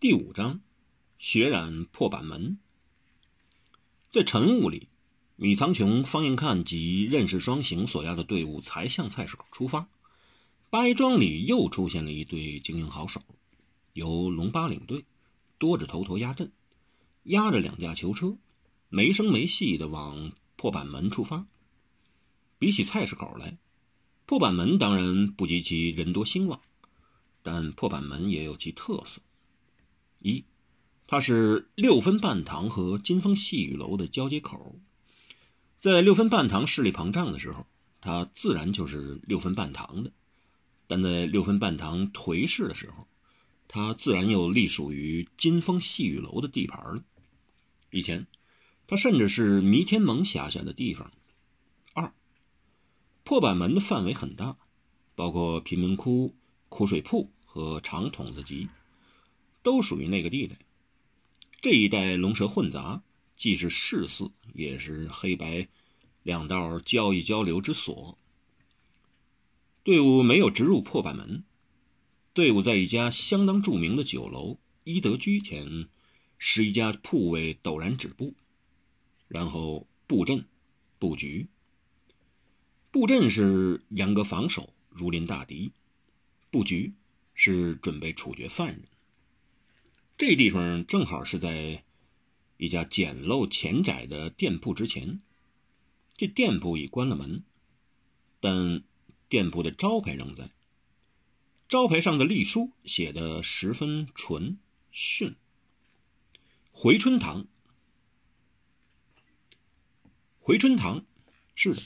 第五章，血染破板门。在晨雾里，米苍穹、方应看及任氏双行所押的队伍才向菜市口出发。白庄里又出现了一队精英好手，由龙八领队，多着头陀压阵，押着两架囚车，没声没戏的往破板门出发。比起菜市口来，破板门当然不及其人多兴旺，但破板门也有其特色。一，它是六分半堂和金丰细雨楼的交接口。在六分半堂势力膨胀的时候，它自然就是六分半堂的；但在六分半堂颓势的时候，它自然又隶属于金丰细雨楼的地盘了。以前，它甚至是弥天盟辖下的地方。二，破板门的范围很大，包括贫民窟、苦水铺和长筒子集。都属于那个地带，这一带龙蛇混杂，既是市肆，也是黑白两道交易交流之所。队伍没有直入破板门，队伍在一家相当著名的酒楼一德居前，十一家铺位陡然止步，然后布阵布局。布阵是严格防守，如临大敌；布局是准备处决犯人。这地方正好是在一家简陋浅窄的店铺之前。这店铺已关了门，但店铺的招牌仍在。招牌上的隶书写得十分纯训。回春堂，回春堂，是的，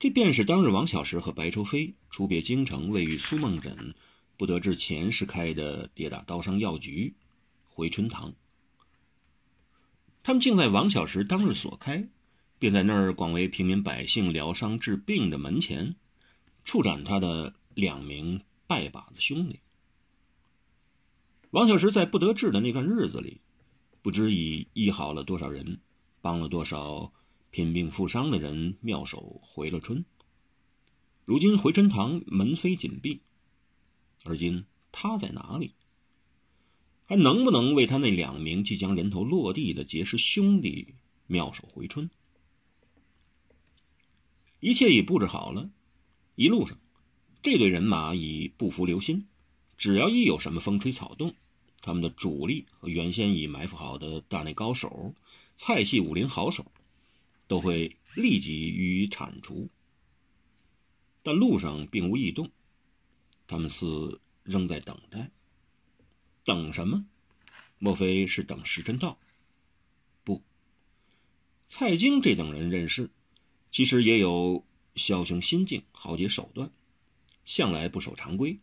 这便是当日王小石和白愁飞出别京城，位于苏梦枕不得志前时开的跌打刀伤药局。回春堂，他们竟在王小石当日所开，便在那儿广为平民百姓疗伤治病的门前，处斩他的两名拜把子兄弟。王小石在不得志的那段日子里，不知已医好了多少人，帮了多少贫病负伤的人妙手回了春。如今回春堂门扉紧闭，而今他在哪里？还能不能为他那两名即将人头落地的结识兄弟妙手回春？一切已布置好了，一路上，这队人马已不服留心，只要一有什么风吹草动，他们的主力和原先已埋伏好的大内高手、菜系武林好手，都会立即予以铲除。但路上并无异动，他们似仍在等待。等什么？莫非是等时辰到？不，蔡京这等人认识，其实也有枭雄心境，豪杰手段，向来不守常规，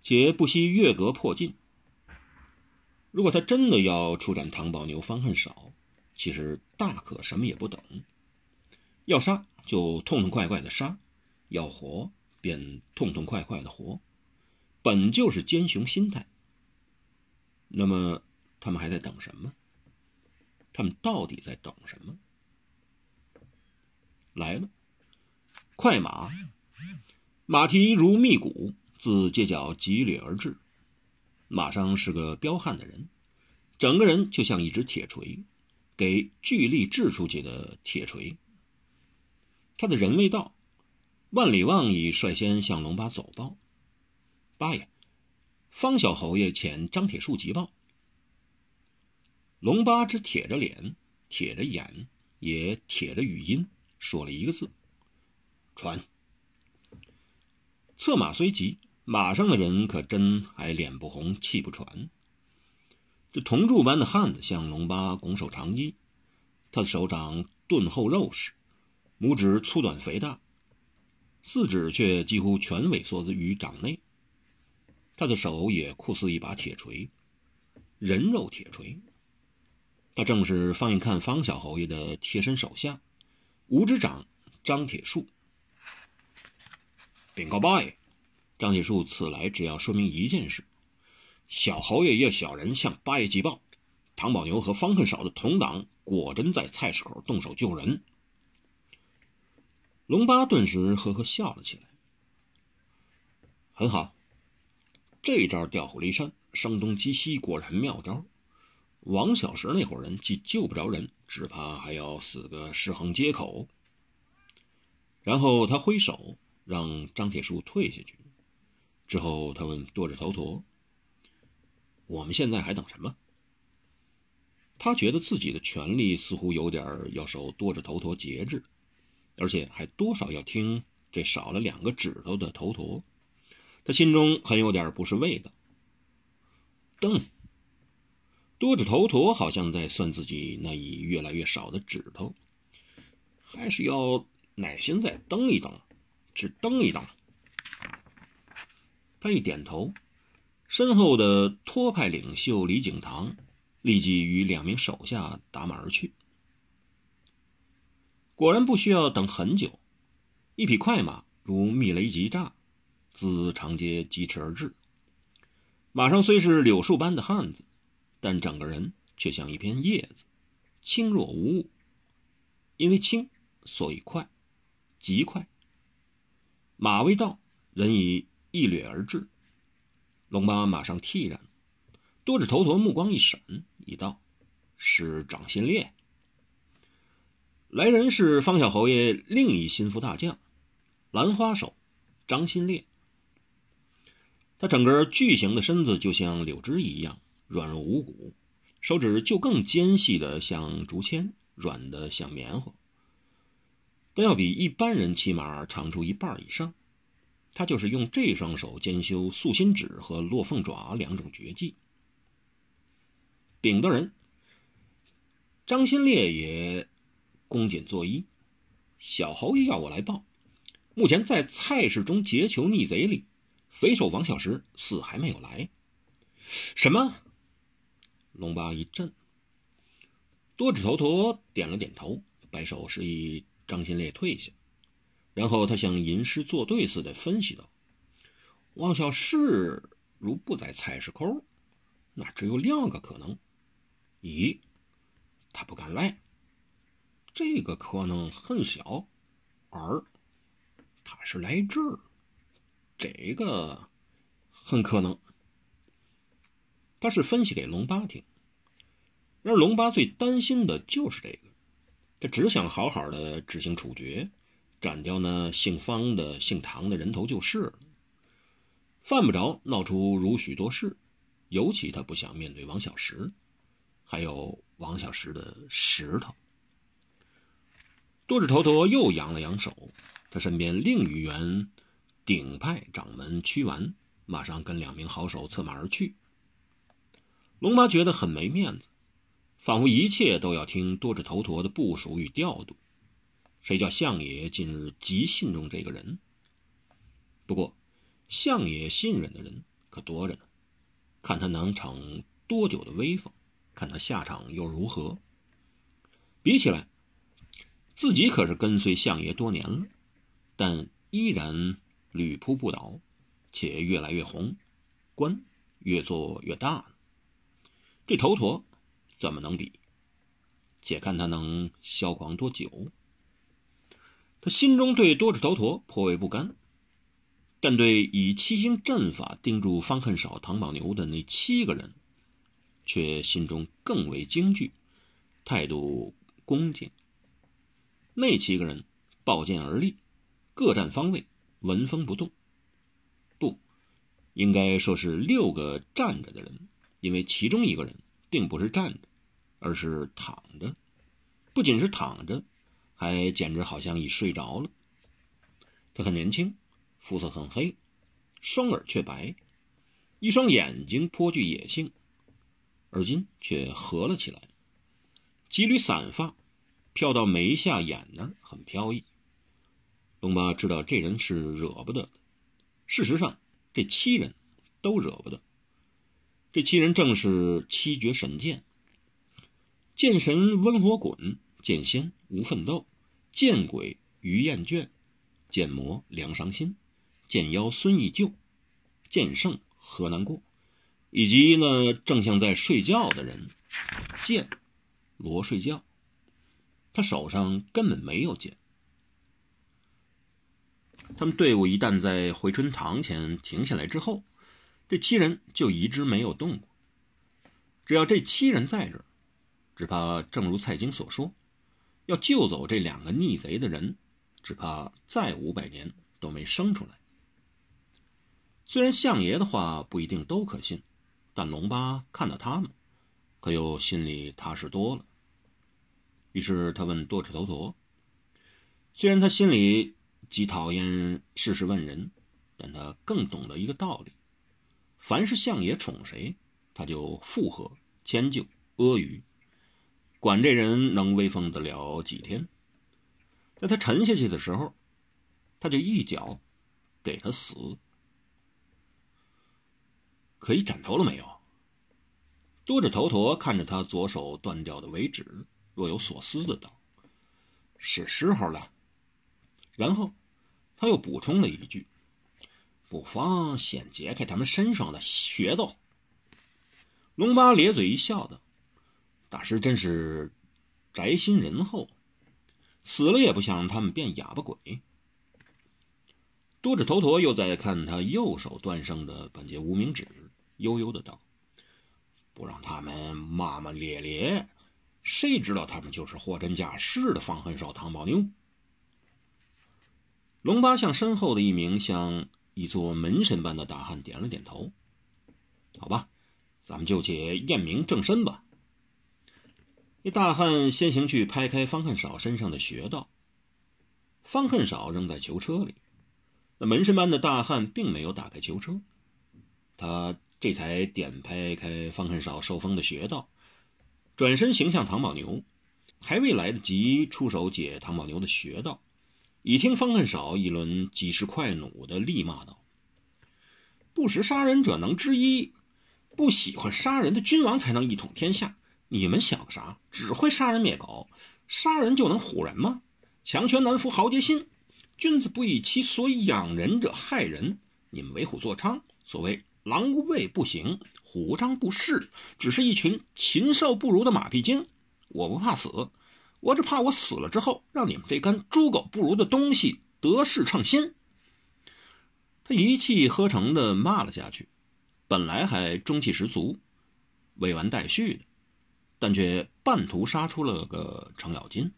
且不惜越格破禁。如果他真的要出斩唐宝牛、方恨少，其实大可什么也不等，要杀就痛痛快快的杀，要活便痛痛快快的活，本就是奸雄心态。那么，他们还在等什么？他们到底在等什么？来了，快马，马蹄如密鼓，自街角疾掠而至。马上是个彪悍的人，整个人就像一只铁锤，给巨力掷出去的铁锤。他的人未到，万里望已率先向龙八走报：“八爷。”方小侯爷遣张铁树急报。龙八只铁着脸，铁着眼，也铁着语音，说了一个字：“传。”策马虽急，马上的人可真还脸不红，气不喘。这铜柱般的汉子向龙八拱手长揖，他的手掌钝厚肉实，拇指粗短肥大，四指却几乎全萎缩于掌内。他的手也酷似一把铁锤，人肉铁锤。他正是方眼看方小侯爷的贴身手下，五指掌张铁树。禀告八爷，张铁树此来只要说明一件事：小侯爷也小人向八爷急报，唐宝牛和方恨少的同党果真在菜市口动手救人。龙八顿时呵呵笑了起来。很好。这招调虎离山，声东击西，果然妙招。王小石那伙人既救不着人，只怕还要死个尸横街口。然后他挥手让张铁树退下去，之后他问多着头陀：“我们现在还等什么？”他觉得自己的权力似乎有点要受多着头陀节制，而且还多少要听这少了两个指头的头陀。他心中很有点不是味道。噔，多指头陀好像在算自己那已越来越少的指头，还是要耐心再蹬一蹬，只蹬一蹬。他一点头，身后的托派领袖李景堂。立即与两名手下打马而去。果然不需要等很久，一匹快马如密雷急炸，自长街疾驰而至。马上虽是柳树般的汉子，但整个人却像一片叶子，轻若无物。因为轻，所以快，极快。马未到，人已一掠而至。龙八马上惕然，多指头陀目光一闪。已道，是张新烈。来人是方小侯爷另一心腹大将，兰花手张新烈。他整个巨型的身子就像柳枝一样软弱无骨，手指就更尖细的像竹签，软的像棉花。但要比一般人骑马长出一半以上。他就是用这双手兼修素心指和落凤爪两种绝技。禀大人，张新烈也恭谨作揖。小侯爷要我来报，目前在菜市中劫囚逆贼里，为首王小石似还没有来。什么？龙八一震。多指头陀点了点头，摆手示意张新烈退下，然后他像吟诗作对似的分析道：“王小石如不在菜市口，那只有两个可能。”一，他不敢来，这个可能很小；二，他是来这儿，这个很可能。他是分析给龙八听，而龙八最担心的就是这个，他只想好好的执行处决，斩掉那姓方的、姓唐的人头就是了，犯不着闹出如许多事，尤其他不想面对王小石。还有王小石的石头。多指头陀又扬了扬手，他身边另一员顶派掌门屈完马上跟两名好手策马而去。龙妈觉得很没面子，仿佛一切都要听多指头陀的部署与调度。谁叫相爷近日极信重这个人？不过，相爷信任的人可多着呢，看他能逞多久的威风。看他下场又如何？比起来，自己可是跟随相爷多年了，但依然屡扑不倒，且越来越红，官越做越大。这头陀怎么能比？且看他能嚣狂多久。他心中对多指头陀颇为不甘，但对以七星阵法盯住方恨少、唐宝牛的那七个人。却心中更为惊惧，态度恭敬。那七个人抱剑而立，各占方位，纹风不动。不，应该说是六个站着的人，因为其中一个人并不是站着，而是躺着。不仅是躺着，还简直好像已睡着了。他很年轻，肤色很黑，双耳却白，一双眼睛颇具野性。而今却合了起来，几缕散发飘到眉下眼那儿，很飘逸。龙八知道这人是惹不得的。事实上，这七人都惹不得。这七人正是七绝神剑：剑神温火滚，剑仙无奋斗，剑鬼于厌倦，剑魔梁伤心，剑妖孙义救，剑圣何难过。以及呢，正像在睡觉的人，剑罗睡觉，他手上根本没有剑。他们队伍一旦在回春堂前停下来之后，这七人就一直没有动过。只要这七人在这儿，只怕正如蔡京所说，要救走这两个逆贼的人，只怕再五百年都没生出来。虽然相爷的话不一定都可信，但龙八看到他们，可又心里踏实多了。于是他问多齿头陀：“虽然他心里极讨厌事事问人，但他更懂得一个道理：凡是相爷宠谁，他就附和、迁就、阿谀，管这人能威风得了几天。在他沉下去的时候，他就一脚给他死。可以斩头了没有？”多着头陀看着他左手断掉的尾指。若有所思的道：“是时候了。”然后他又补充了一句：“不妨先解开他们身上的穴道。”龙八咧嘴一笑道：“大师真是宅心仁厚，死了也不想让他们变哑巴鬼。”多着头陀又在看他右手断剩的半截无名指，悠悠的道：“不让他们骂骂咧咧。”谁知道他们就是货真价实的方恨少、唐宝妞？龙八向身后的一名像一座门神般的大汉点了点头。好吧，咱们就且验明正身吧。那大汉先行去拍开方恨少身上的穴道。方恨少扔在囚车里，那门神般的大汉并没有打开囚车，他这才点拍开方恨少受封的穴道。转身行向唐宝牛，还未来得及出手解唐宝牛的穴道，已听方恨少一轮几十块弩的厉骂道：“不识杀人者能知一，不喜欢杀人的君王才能一统天下。你们想个啥？只会杀人灭口，杀人就能唬人吗？强权难服豪杰心，君子不以其所以养人者害人。你们为虎作伥，所谓。”狼无畏不行，虎无张不势，只是一群禽兽不如的马屁精。我不怕死，我只怕我死了之后，让你们这干猪狗不如的东西得势称心。他一气呵成的骂了下去，本来还中气十足、未完待续的，但却半途杀出了个程咬金。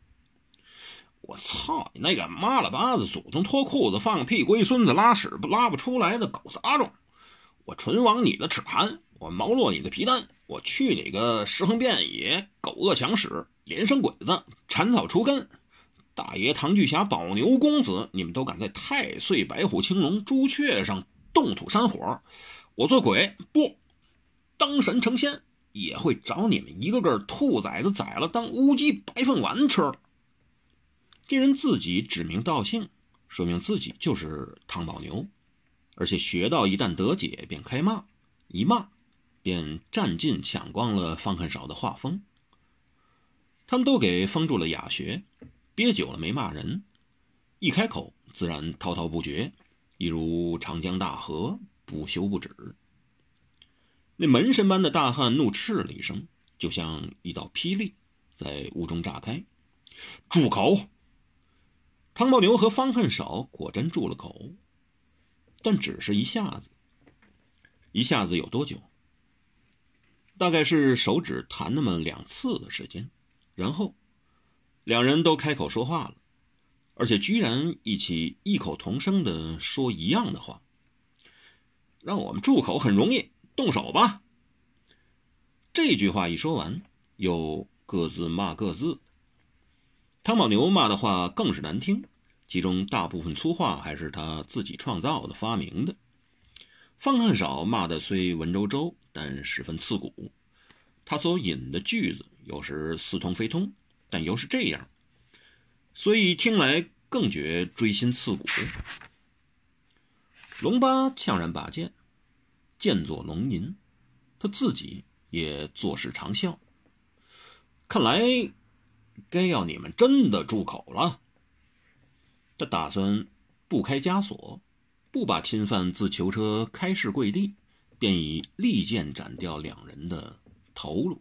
我操你那个妈了巴子，祖宗脱裤子放屁，龟孙子拉屎不拉不出来的狗杂种！我唇亡你的齿寒，我毛落你的皮蛋，我去你个尸横遍野，狗恶强屎，连生鬼子，铲草除根！大爷唐巨侠，宝牛公子，你们都敢在太岁、白虎、青龙、朱雀上动土山火，我做鬼不当神成仙，也会找你们一个个兔崽子宰了当乌鸡白凤丸吃。这人自己指名道姓，说明自己就是唐宝牛。而且学道一旦得解，便开骂，一骂，便占尽抢光了方恨少的画风。他们都给封住了哑穴，憋久了没骂人，一开口自然滔滔不绝，一如长江大河，不休不止。那门神般的大汉怒斥了一声，就像一道霹雳在屋中炸开：“住口！”汤宝牛和方恨少果真住了口。但只是一下子，一下子有多久？大概是手指弹那么两次的时间，然后两人都开口说话了，而且居然一起异口同声的说一样的话：“让我们住口很容易，动手吧。”这句话一说完，又各自骂各自。汤宝牛骂的话更是难听。其中大部分粗话还是他自己创造的、发明的。方恨少骂的虽文绉绉，但十分刺骨。他所引的句子有时似通非通，但又是这样，所以听来更觉锥心刺骨。龙八呛然拔剑，剑作龙吟，他自己也作势长啸。看来该要你们真的住口了。他打算不开枷锁，不把侵犯自囚车开市跪地，便以利剑斩掉两人的头颅。